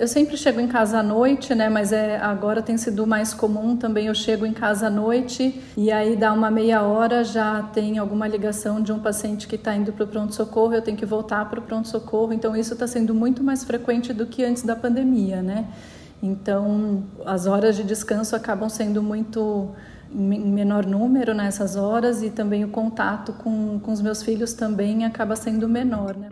Eu sempre chego em casa à noite, né? Mas é, agora tem sido mais comum também. Eu chego em casa à noite e aí dá uma meia hora já tem alguma ligação de um paciente que está indo para o pronto-socorro. Eu tenho que voltar para o pronto-socorro. Então isso está sendo muito mais frequente do que antes da pandemia, né? Então as horas de descanso acabam sendo muito em menor número nessas horas e também o contato com, com os meus filhos também acaba sendo menor, né?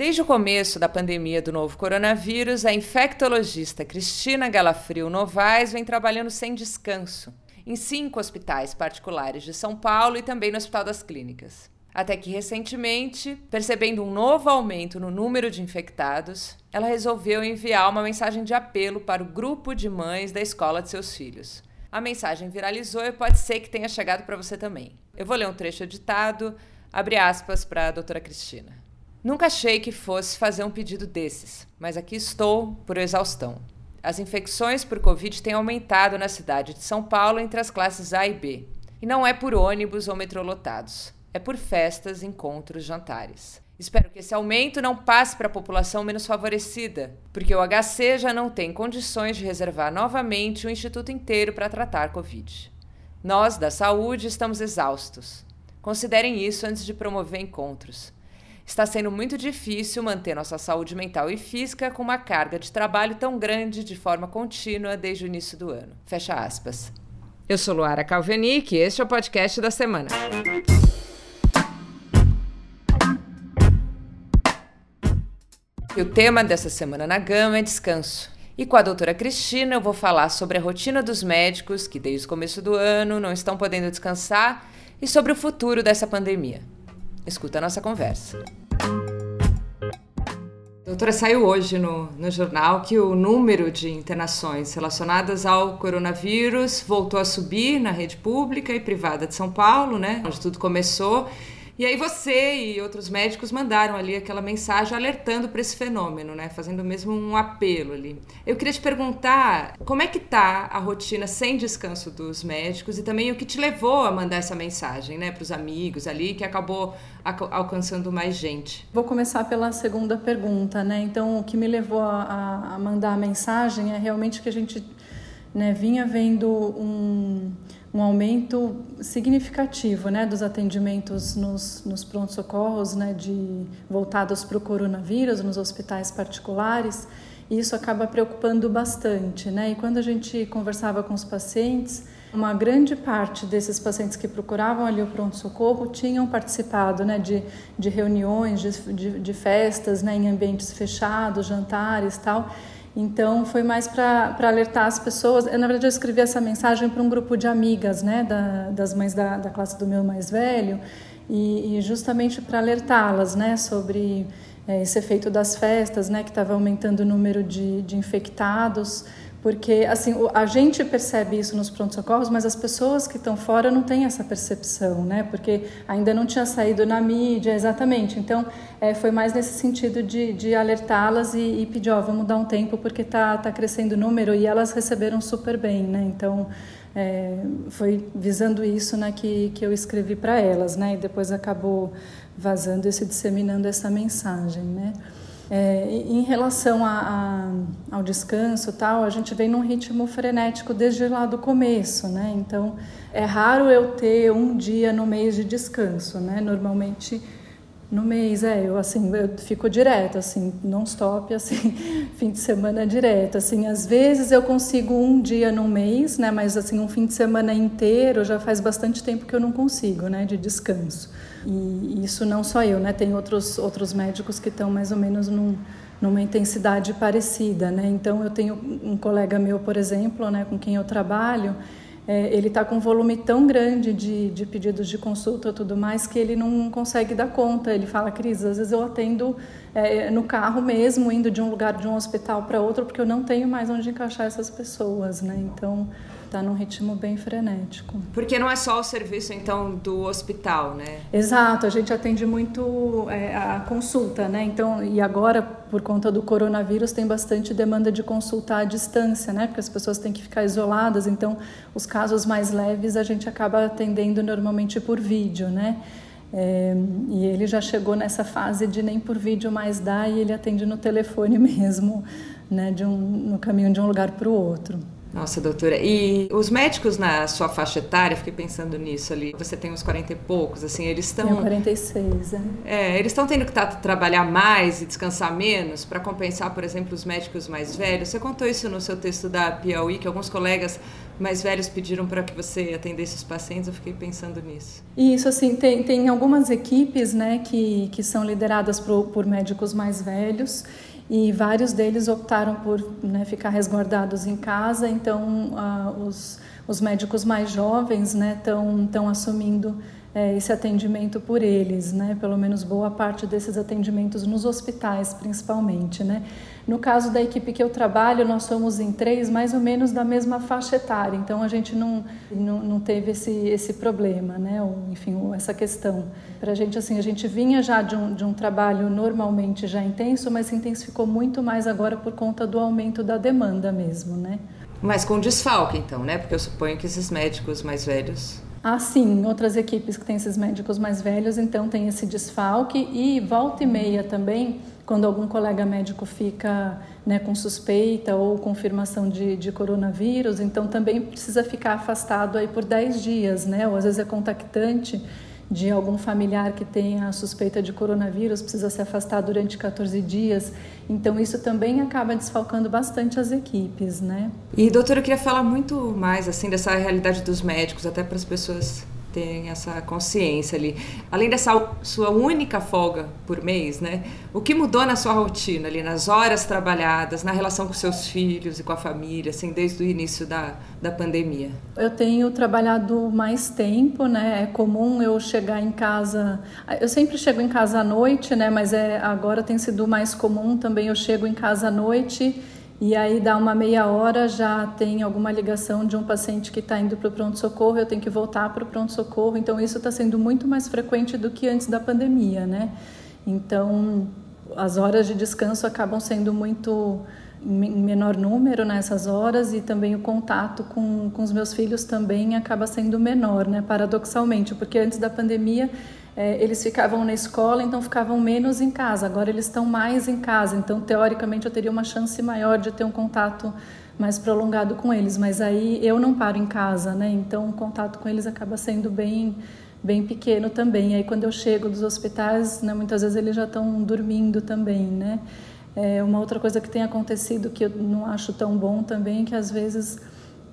Desde o começo da pandemia do novo coronavírus, a infectologista Cristina Galafrio Novaes vem trabalhando sem descanso em cinco hospitais particulares de São Paulo e também no Hospital das Clínicas. Até que recentemente, percebendo um novo aumento no número de infectados, ela resolveu enviar uma mensagem de apelo para o grupo de mães da escola de seus filhos. A mensagem viralizou e pode ser que tenha chegado para você também. Eu vou ler um trecho editado, abre aspas para a doutora Cristina. Nunca achei que fosse fazer um pedido desses, mas aqui estou por exaustão. As infecções por Covid têm aumentado na cidade de São Paulo entre as classes A e B. E não é por ônibus ou metrô lotados, é por festas, encontros, jantares. Espero que esse aumento não passe para a população menos favorecida, porque o HC já não tem condições de reservar novamente o instituto inteiro para tratar Covid. Nós, da saúde, estamos exaustos. Considerem isso antes de promover encontros. Está sendo muito difícil manter nossa saúde mental e física com uma carga de trabalho tão grande de forma contínua desde o início do ano. Fecha aspas. Eu sou Luara Calvenic e este é o podcast da semana. E o tema dessa semana na Gama é descanso. E com a doutora Cristina eu vou falar sobre a rotina dos médicos que desde o começo do ano não estão podendo descansar e sobre o futuro dessa pandemia. Escuta a nossa conversa. Doutora, saiu hoje no, no jornal que o número de internações relacionadas ao coronavírus voltou a subir na rede pública e privada de São Paulo, né? Onde tudo começou. E aí você e outros médicos mandaram ali aquela mensagem alertando para esse fenômeno, né? Fazendo mesmo um apelo ali. Eu queria te perguntar como é que tá a rotina sem descanso dos médicos e também o que te levou a mandar essa mensagem, né, para os amigos ali, que acabou alcançando mais gente. Vou começar pela segunda pergunta, né? Então, o que me levou a, a mandar a mensagem é realmente que a gente né, vinha vendo um um aumento significativo né, dos atendimentos nos, nos prontos-socorros né, de, voltados para o coronavírus, nos hospitais particulares, e isso acaba preocupando bastante. Né? E quando a gente conversava com os pacientes, uma grande parte desses pacientes que procuravam ali o pronto-socorro tinham participado né, de, de reuniões, de, de, de festas né, em ambientes fechados, jantares tal, então foi mais para alertar as pessoas. Eu, na verdade, eu escrevi essa mensagem para um grupo de amigas, né, da, das mães da, da classe do meu mais velho, e, e justamente para alertá-las, né, sobre é, esse efeito das festas, né, que estava aumentando o número de, de infectados. Porque, assim, a gente percebe isso nos pronto-socorros, mas as pessoas que estão fora não têm essa percepção, né? Porque ainda não tinha saído na mídia, exatamente. Então, é, foi mais nesse sentido de, de alertá-las e, e, pedir, ó, vamos dar um tempo porque tá, tá crescendo o número e elas receberam super bem, né? Então, é, foi visando isso né, que, que eu escrevi para elas, né? E depois acabou vazando e se disseminando essa mensagem, né? É, em relação a, a, ao descanso tal, a gente vem num ritmo frenético desde lá do começo, né? Então é raro eu ter um dia no mês de descanso, né? Normalmente no mês, é, eu assim, eu fico direto, assim, non stop, assim, fim de semana direto, assim, às vezes eu consigo um dia no mês, né, mas assim, um fim de semana inteiro já faz bastante tempo que eu não consigo, né, de descanso. E isso não só eu, né? Tem outros, outros médicos que estão mais ou menos num, numa intensidade parecida, né? Então, eu tenho um colega meu, por exemplo, né, com quem eu trabalho, é, ele está com um volume tão grande de, de pedidos de consulta e tudo mais que ele não consegue dar conta. Ele fala, Cris, às vezes eu atendo é, no carro mesmo, indo de um lugar de um hospital para outro, porque eu não tenho mais onde encaixar essas pessoas, né? Então, está num ritmo bem frenético. Porque não é só o serviço então do hospital, né? Exato, a gente atende muito é, a consulta, né? Então, e agora por conta do coronavírus tem bastante demanda de consulta à distância, né? Porque as pessoas têm que ficar isoladas, então os casos mais leves a gente acaba atendendo normalmente por vídeo, né? É, e ele já chegou nessa fase de nem por vídeo mais dar e ele atende no telefone mesmo, né, de um, no caminho de um lugar para o outro. Nossa, doutora. E os médicos na sua faixa etária, fiquei pensando nisso ali. Você tem uns 40 e poucos, assim, eles estão. Tenho 46, é. É, eles estão tendo que tá, trabalhar mais e descansar menos para compensar, por exemplo, os médicos mais velhos. Você contou isso no seu texto da Piauí, que alguns colegas mais velhos pediram para que você atendesse os pacientes. Eu fiquei pensando nisso. Isso, assim, tem, tem algumas equipes, né, que, que são lideradas por, por médicos mais velhos e vários deles optaram por né, ficar resguardados em casa, então ah, os, os médicos mais jovens estão né, assumindo é, esse atendimento por eles, né? Pelo menos boa parte desses atendimentos nos hospitais, principalmente, né? No caso da equipe que eu trabalho, nós somos em três, mais ou menos da mesma faixa etária, então a gente não, não, não teve esse, esse problema, né? Ou, enfim, essa questão. Para a gente, assim, a gente vinha já de um, de um trabalho normalmente já intenso, mas se intensificou muito mais agora por conta do aumento da demanda mesmo, né? Mas com desfalque, então, né? Porque eu suponho que esses médicos mais velhos ah, sim, outras equipes que têm esses médicos mais velhos, então tem esse desfalque e volta e meia também, quando algum colega médico fica né, com suspeita ou confirmação de, de coronavírus, então também precisa ficar afastado aí por 10 dias, né? Ou às vezes é contactante de algum familiar que tenha suspeita de coronavírus, precisa se afastar durante 14 dias. Então, isso também acaba desfalcando bastante as equipes, né? E, doutora, eu queria falar muito mais, assim, dessa realidade dos médicos, até para as pessoas tem essa consciência ali. Além dessa sua única folga por mês, né? O que mudou na sua rotina ali, nas horas trabalhadas, na relação com seus filhos e com a família, assim, desde o início da, da pandemia? Eu tenho trabalhado mais tempo, né? É comum eu chegar em casa. Eu sempre chego em casa à noite, né? Mas é, agora tem sido mais comum também. Eu chego em casa à noite e aí dá uma meia hora, já tem alguma ligação de um paciente que está indo para o pronto-socorro, eu tenho que voltar para o pronto-socorro. Então isso está sendo muito mais frequente do que antes da pandemia, né? Então as horas de descanso acabam sendo muito em menor número nessas horas e também o contato com, com os meus filhos também acaba sendo menor, né? Paradoxalmente, porque antes da pandemia é, eles ficavam na escola, então ficavam menos em casa. Agora eles estão mais em casa, então teoricamente eu teria uma chance maior de ter um contato mais prolongado com eles. Mas aí eu não paro em casa, né? Então o contato com eles acaba sendo bem bem pequeno também. Aí quando eu chego dos hospitais, né, muitas vezes eles já estão dormindo também, né? É, uma outra coisa que tem acontecido que eu não acho tão bom também é que às vezes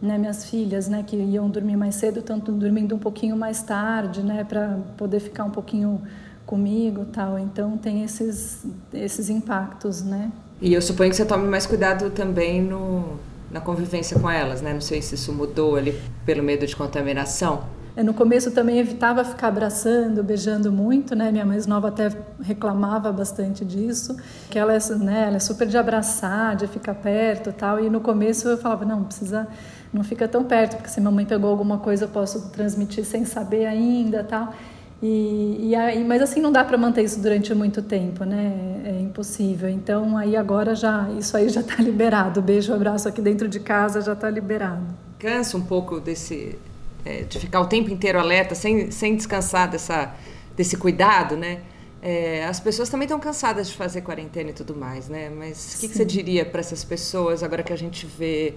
né, minhas filhas, né, que iam dormir mais cedo, tanto dormindo um pouquinho mais tarde, né, para poder ficar um pouquinho comigo, tal. Então tem esses esses impactos, né? E eu suponho que você tome mais cuidado também no na convivência com elas, né? Não sei se isso mudou ali pelo medo de contaminação. É, no começo também evitava ficar abraçando, beijando muito, né? Minha mais nova até reclamava bastante disso, que ela é, né, ela é super de abraçar, de ficar perto, tal. E no começo eu falava, não, precisa não fica tão perto, porque se mamãe pegou alguma coisa eu posso transmitir sem saber ainda, tal. E, e aí, mas assim não dá para manter isso durante muito tempo, né? É impossível. Então aí agora já isso aí já está liberado. Beijo, abraço aqui dentro de casa já está liberado. Cansa um pouco desse é, de ficar o tempo inteiro alerta, sem, sem descansar dessa desse cuidado, né? É, as pessoas também estão cansadas de fazer quarentena e tudo mais, né? Mas o que, que, você diria para essas pessoas agora que a gente vê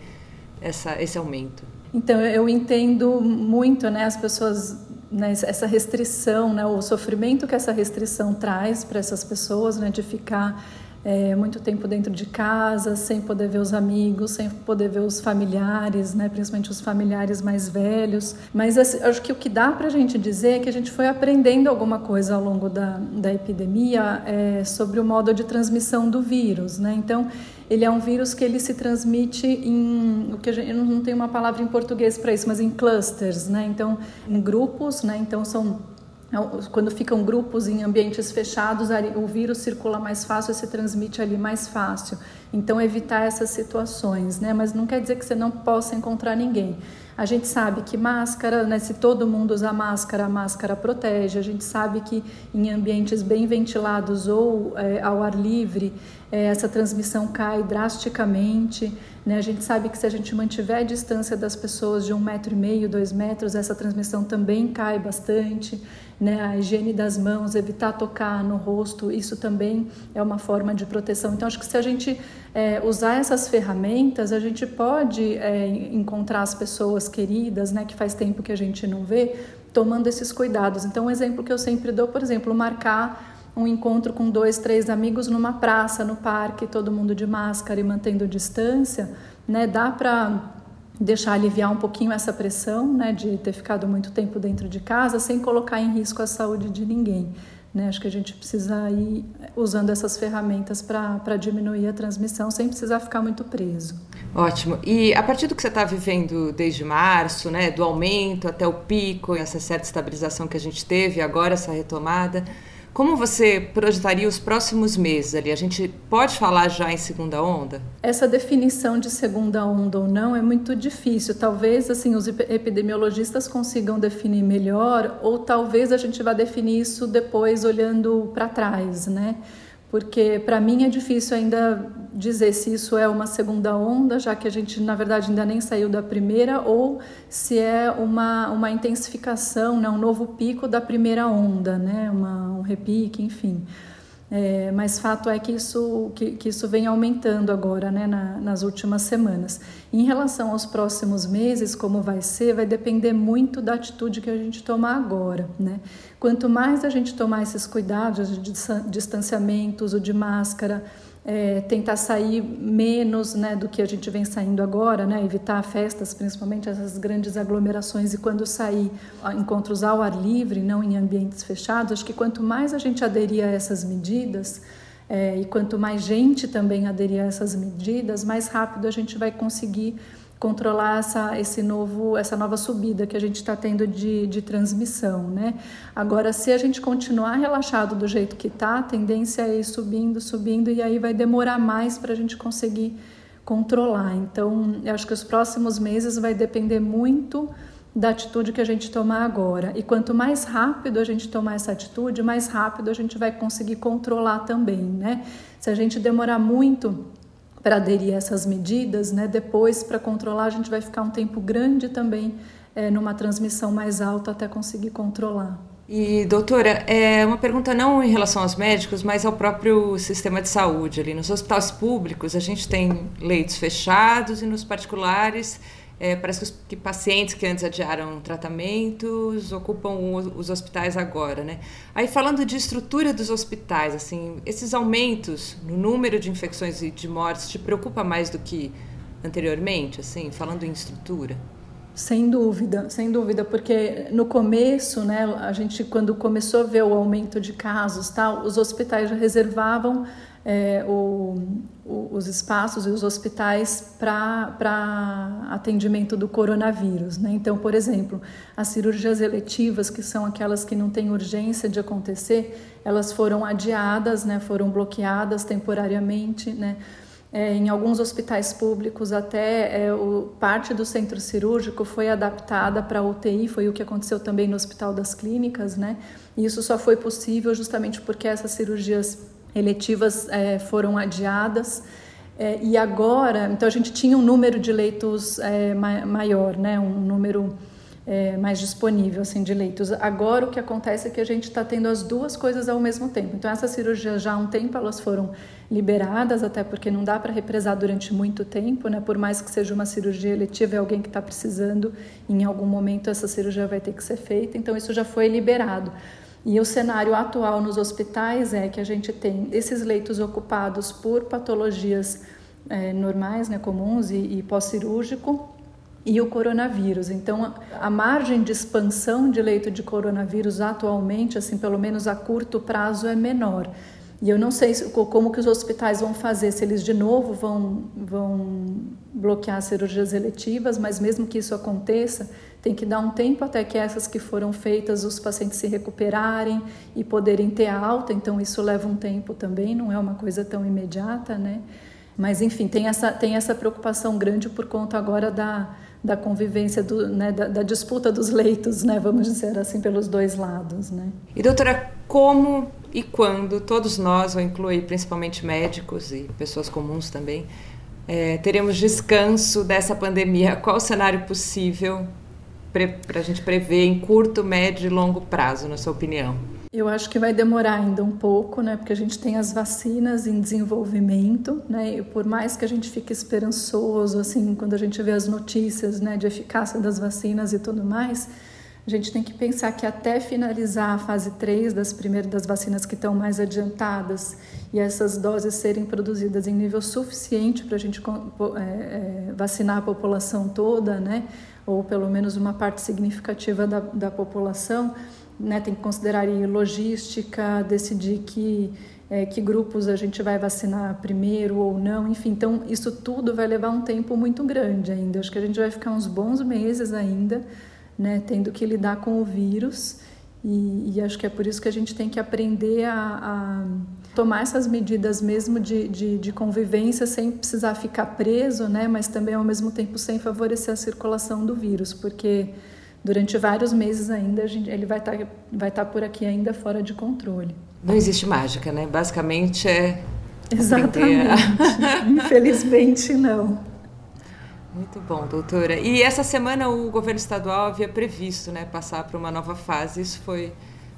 essa, esse aumento? Então, eu entendo muito né, as pessoas, né, essa restrição, né, o sofrimento que essa restrição traz para essas pessoas, né, de ficar é, muito tempo dentro de casa, sem poder ver os amigos, sem poder ver os familiares, né, principalmente os familiares mais velhos. Mas assim, acho que o que dá para a gente dizer é que a gente foi aprendendo alguma coisa ao longo da, da epidemia é, sobre o modo de transmissão do vírus. Né? Então, ele é um vírus que ele se transmite em o que gente, eu não tenho uma palavra em português para isso, mas em clusters, né? Então, em grupos, né? Então são quando ficam grupos em ambientes fechados, o vírus circula mais fácil e se transmite ali mais fácil. Então, evitar essas situações, né? Mas não quer dizer que você não possa encontrar ninguém. A gente sabe que máscara, né, se todo mundo usar máscara, a máscara protege. A gente sabe que em ambientes bem ventilados ou é, ao ar livre, é, essa transmissão cai drasticamente. Né? A gente sabe que se a gente mantiver a distância das pessoas de um metro e meio, dois metros, essa transmissão também cai bastante. Né? A higiene das mãos, evitar tocar no rosto, isso também é uma forma de proteção. Então, acho que se a gente é, usar essas ferramentas, a gente pode é, encontrar as pessoas queridas, né, que faz tempo que a gente não vê, tomando esses cuidados. Então, um exemplo que eu sempre dou, por exemplo, marcar um encontro com dois, três amigos numa praça, no parque, todo mundo de máscara e mantendo distância, né? Dá para deixar aliviar um pouquinho essa pressão, né, de ter ficado muito tempo dentro de casa, sem colocar em risco a saúde de ninguém. Né? Acho que a gente precisa ir usando essas ferramentas para diminuir a transmissão sem precisar ficar muito preso. Ótimo. E a partir do que você está vivendo desde março, né, do aumento até o pico, essa certa estabilização que a gente teve, agora essa retomada, como você projetaria os próximos meses ali? A gente pode falar já em segunda onda? Essa definição de segunda onda ou não é muito difícil. Talvez assim os epidemiologistas consigam definir melhor, ou talvez a gente vá definir isso depois olhando para trás, né? Porque para mim é difícil ainda dizer se isso é uma segunda onda, já que a gente na verdade ainda nem saiu da primeira, ou se é uma, uma intensificação, né, um novo pico da primeira onda, né, uma, um repique, enfim. É, mas fato é que isso, que, que isso vem aumentando agora, né, na, nas últimas semanas. Em relação aos próximos meses, como vai ser, vai depender muito da atitude que a gente tomar agora. Né? Quanto mais a gente tomar esses cuidados de distanciamento, uso de máscara, é, tentar sair menos né, do que a gente vem saindo agora, né, evitar festas, principalmente essas grandes aglomerações, e quando sair, encontros ao ar livre, não em ambientes fechados. Acho que quanto mais a gente aderir a essas medidas, é, e quanto mais gente também aderir a essas medidas, mais rápido a gente vai conseguir controlar essa, esse novo, essa nova subida que a gente está tendo de, de transmissão, né? Agora, se a gente continuar relaxado do jeito que está, a tendência é ir subindo, subindo, e aí vai demorar mais para a gente conseguir controlar. Então, eu acho que os próximos meses vai depender muito da atitude que a gente tomar agora. E quanto mais rápido a gente tomar essa atitude, mais rápido a gente vai conseguir controlar também, né? Se a gente demorar muito para aderir a essas medidas, né? Depois, para controlar, a gente vai ficar um tempo grande também é, numa transmissão mais alta até conseguir controlar. E, doutora, é uma pergunta não em relação aos médicos, mas ao próprio sistema de saúde. Ali nos hospitais públicos, a gente tem leitos fechados e nos particulares é, parece que, pacientes que antes adiaram tratamentos ocupam os hospitais agora, né? Aí falando de estrutura dos hospitais, assim, esses aumentos no número de infecções e de mortes te preocupa mais do que anteriormente, assim, falando em estrutura? Sem dúvida, sem dúvida, porque no começo, né, a gente quando começou a ver o aumento de casos, tal, os hospitais já reservavam é, o, o, os espaços e os hospitais para atendimento do coronavírus. Né? Então, por exemplo, as cirurgias eletivas, que são aquelas que não têm urgência de acontecer, elas foram adiadas, né? foram bloqueadas temporariamente. Né? É, em alguns hospitais públicos, até é, o, parte do centro cirúrgico foi adaptada para UTI, foi o que aconteceu também no Hospital das Clínicas, né? E isso só foi possível justamente porque essas cirurgias eletivas é, foram adiadas. É, e agora, então a gente tinha um número de leitos é, maior, né? um número é, mais disponível assim, de leitos. Agora o que acontece é que a gente está tendo as duas coisas ao mesmo tempo. Então essas cirurgias já há um tempo elas foram liberadas, até porque não dá para represar durante muito tempo, né? por mais que seja uma cirurgia eletiva, é alguém que está precisando, em algum momento essa cirurgia vai ter que ser feita, então isso já foi liberado. E o cenário atual nos hospitais é que a gente tem esses leitos ocupados por patologias é, normais, né, comuns e, e pós-cirúrgico, e o coronavírus. Então, a margem de expansão de leito de coronavírus atualmente, assim, pelo menos a curto prazo, é menor. E eu não sei como que os hospitais vão fazer, se eles de novo vão, vão bloquear cirurgias eletivas, mas mesmo que isso aconteça, tem que dar um tempo até que essas que foram feitas os pacientes se recuperarem e poderem ter alta, então isso leva um tempo também, não é uma coisa tão imediata, né? Mas enfim, tem essa, tem essa preocupação grande por conta agora da, da convivência, do, né, da, da, disputa dos leitos, né, vamos dizer assim, pelos dois lados. Né. E doutora, como e quando todos nós, eu incluo aí principalmente médicos e pessoas comuns também, é, teremos descanso dessa pandemia? Qual o cenário possível para a gente prever em curto, médio e longo prazo, na sua opinião? Eu acho que vai demorar ainda um pouco, né? Porque a gente tem as vacinas em desenvolvimento, né? E por mais que a gente fique esperançoso, assim, quando a gente vê as notícias, né, de eficácia das vacinas e tudo mais, a gente tem que pensar que até finalizar a fase 3 das primeiras das vacinas que estão mais adiantadas e essas doses serem produzidas em nível suficiente para a gente é, é, vacinar a população toda, né? Ou pelo menos uma parte significativa da, da população né, tem que considerar logística, decidir que, é, que grupos a gente vai vacinar primeiro ou não, enfim. Então, isso tudo vai levar um tempo muito grande ainda. Acho que a gente vai ficar uns bons meses ainda, né, tendo que lidar com o vírus. E, e acho que é por isso que a gente tem que aprender a, a tomar essas medidas mesmo de, de, de, convivência sem precisar ficar preso, né? Mas também ao mesmo tempo sem favorecer a circulação do vírus, porque durante vários meses ainda gente, ele vai estar tá, vai tá por aqui ainda fora de controle. Não existe mágica, né? Basicamente é Exatamente. Infelizmente não. Muito bom, doutora. E essa semana o governo estadual havia previsto, né, passar para uma nova fase. Isso foi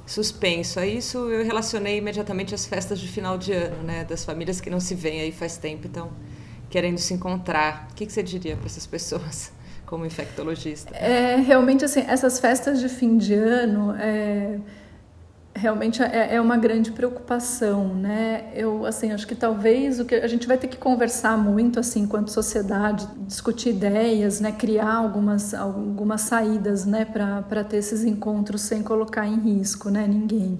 suspenso. A isso eu relacionei imediatamente as festas de final de ano, né, das famílias que não se veem aí faz tempo, então querendo se encontrar. O que, que você diria para essas pessoas? como infectologista? É, realmente, assim, essas festas de fim de ano é, realmente é, é, uma grande preocupação, né? Eu, assim, acho que talvez o que a gente vai ter que conversar muito, assim, enquanto sociedade, discutir ideias, né? Criar algumas, algumas saídas, né? Para ter esses encontros sem colocar em risco, né? Ninguém.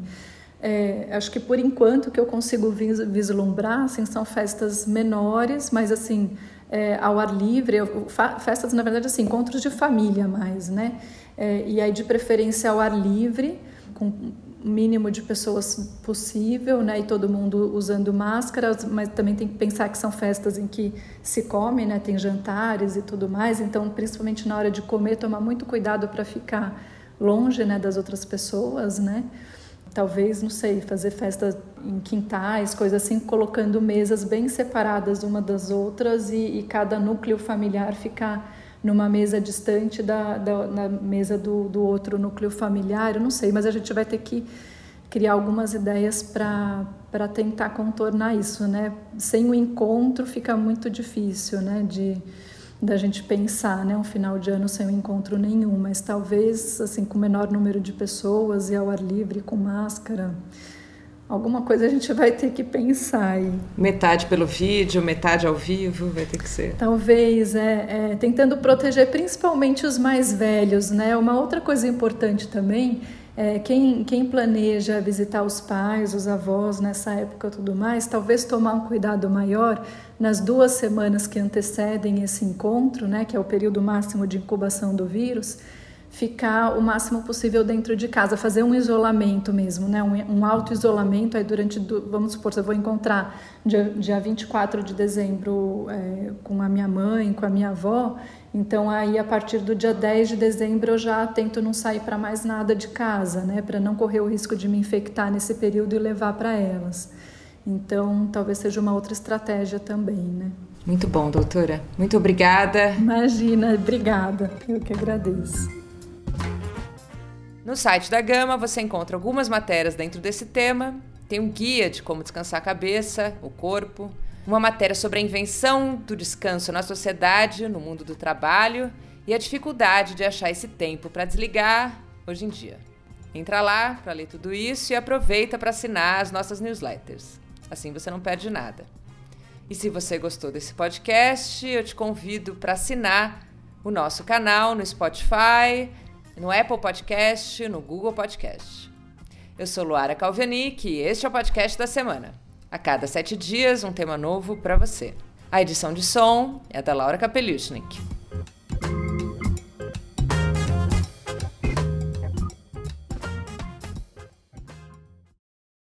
É, acho que por enquanto que eu consigo vislumbrar assim, são festas menores, mas assim é, ao ar livre, festas, na verdade, assim, encontros de família mais, né? É, e aí, de preferência, ao ar livre, com mínimo de pessoas possível, né? E todo mundo usando máscaras, mas também tem que pensar que são festas em que se come, né? Tem jantares e tudo mais, então, principalmente na hora de comer, tomar muito cuidado para ficar longe, né, das outras pessoas, né? talvez, não sei, fazer festa em quintais, coisas assim, colocando mesas bem separadas uma das outras e, e cada núcleo familiar ficar numa mesa distante da, da na mesa do, do outro núcleo familiar, eu não sei, mas a gente vai ter que criar algumas ideias para tentar contornar isso, né? Sem o encontro fica muito difícil, né? De, da gente pensar, né, um final de ano sem um encontro nenhum, mas talvez assim com menor número de pessoas e ao ar livre com máscara, alguma coisa a gente vai ter que pensar aí. Metade pelo vídeo, metade ao vivo, vai ter que ser. Talvez, é, é tentando proteger principalmente os mais velhos, né? Uma outra coisa importante também é, quem, quem planeja visitar os pais, os avós nessa época e tudo mais, talvez tomar um cuidado maior nas duas semanas que antecedem esse encontro, né, que é o período máximo de incubação do vírus, ficar o máximo possível dentro de casa, fazer um isolamento mesmo, né? um, um auto-isolamento. Aí durante, do, vamos supor, eu vou encontrar dia, dia 24 de dezembro é, com a minha mãe, com a minha avó, então aí a partir do dia 10 de dezembro eu já tento não sair para mais nada de casa, né? Para não correr o risco de me infectar nesse período e levar para elas. Então talvez seja uma outra estratégia também, né? Muito bom, doutora. Muito obrigada. Imagina, obrigada. Eu que agradeço. No site da Gama você encontra algumas matérias dentro desse tema. Tem um guia de como descansar a cabeça, o corpo, uma matéria sobre a invenção do descanso na sociedade, no mundo do trabalho e a dificuldade de achar esse tempo para desligar hoje em dia. Entra lá para ler tudo isso e aproveita para assinar as nossas newsletters. Assim você não perde nada. E se você gostou desse podcast, eu te convido para assinar o nosso canal no Spotify, no Apple Podcast, no Google Podcast. Eu sou Luara Calvenic e este é o podcast da semana. A cada sete dias, um tema novo para você. A edição de som é da Laura Kapeliusnik.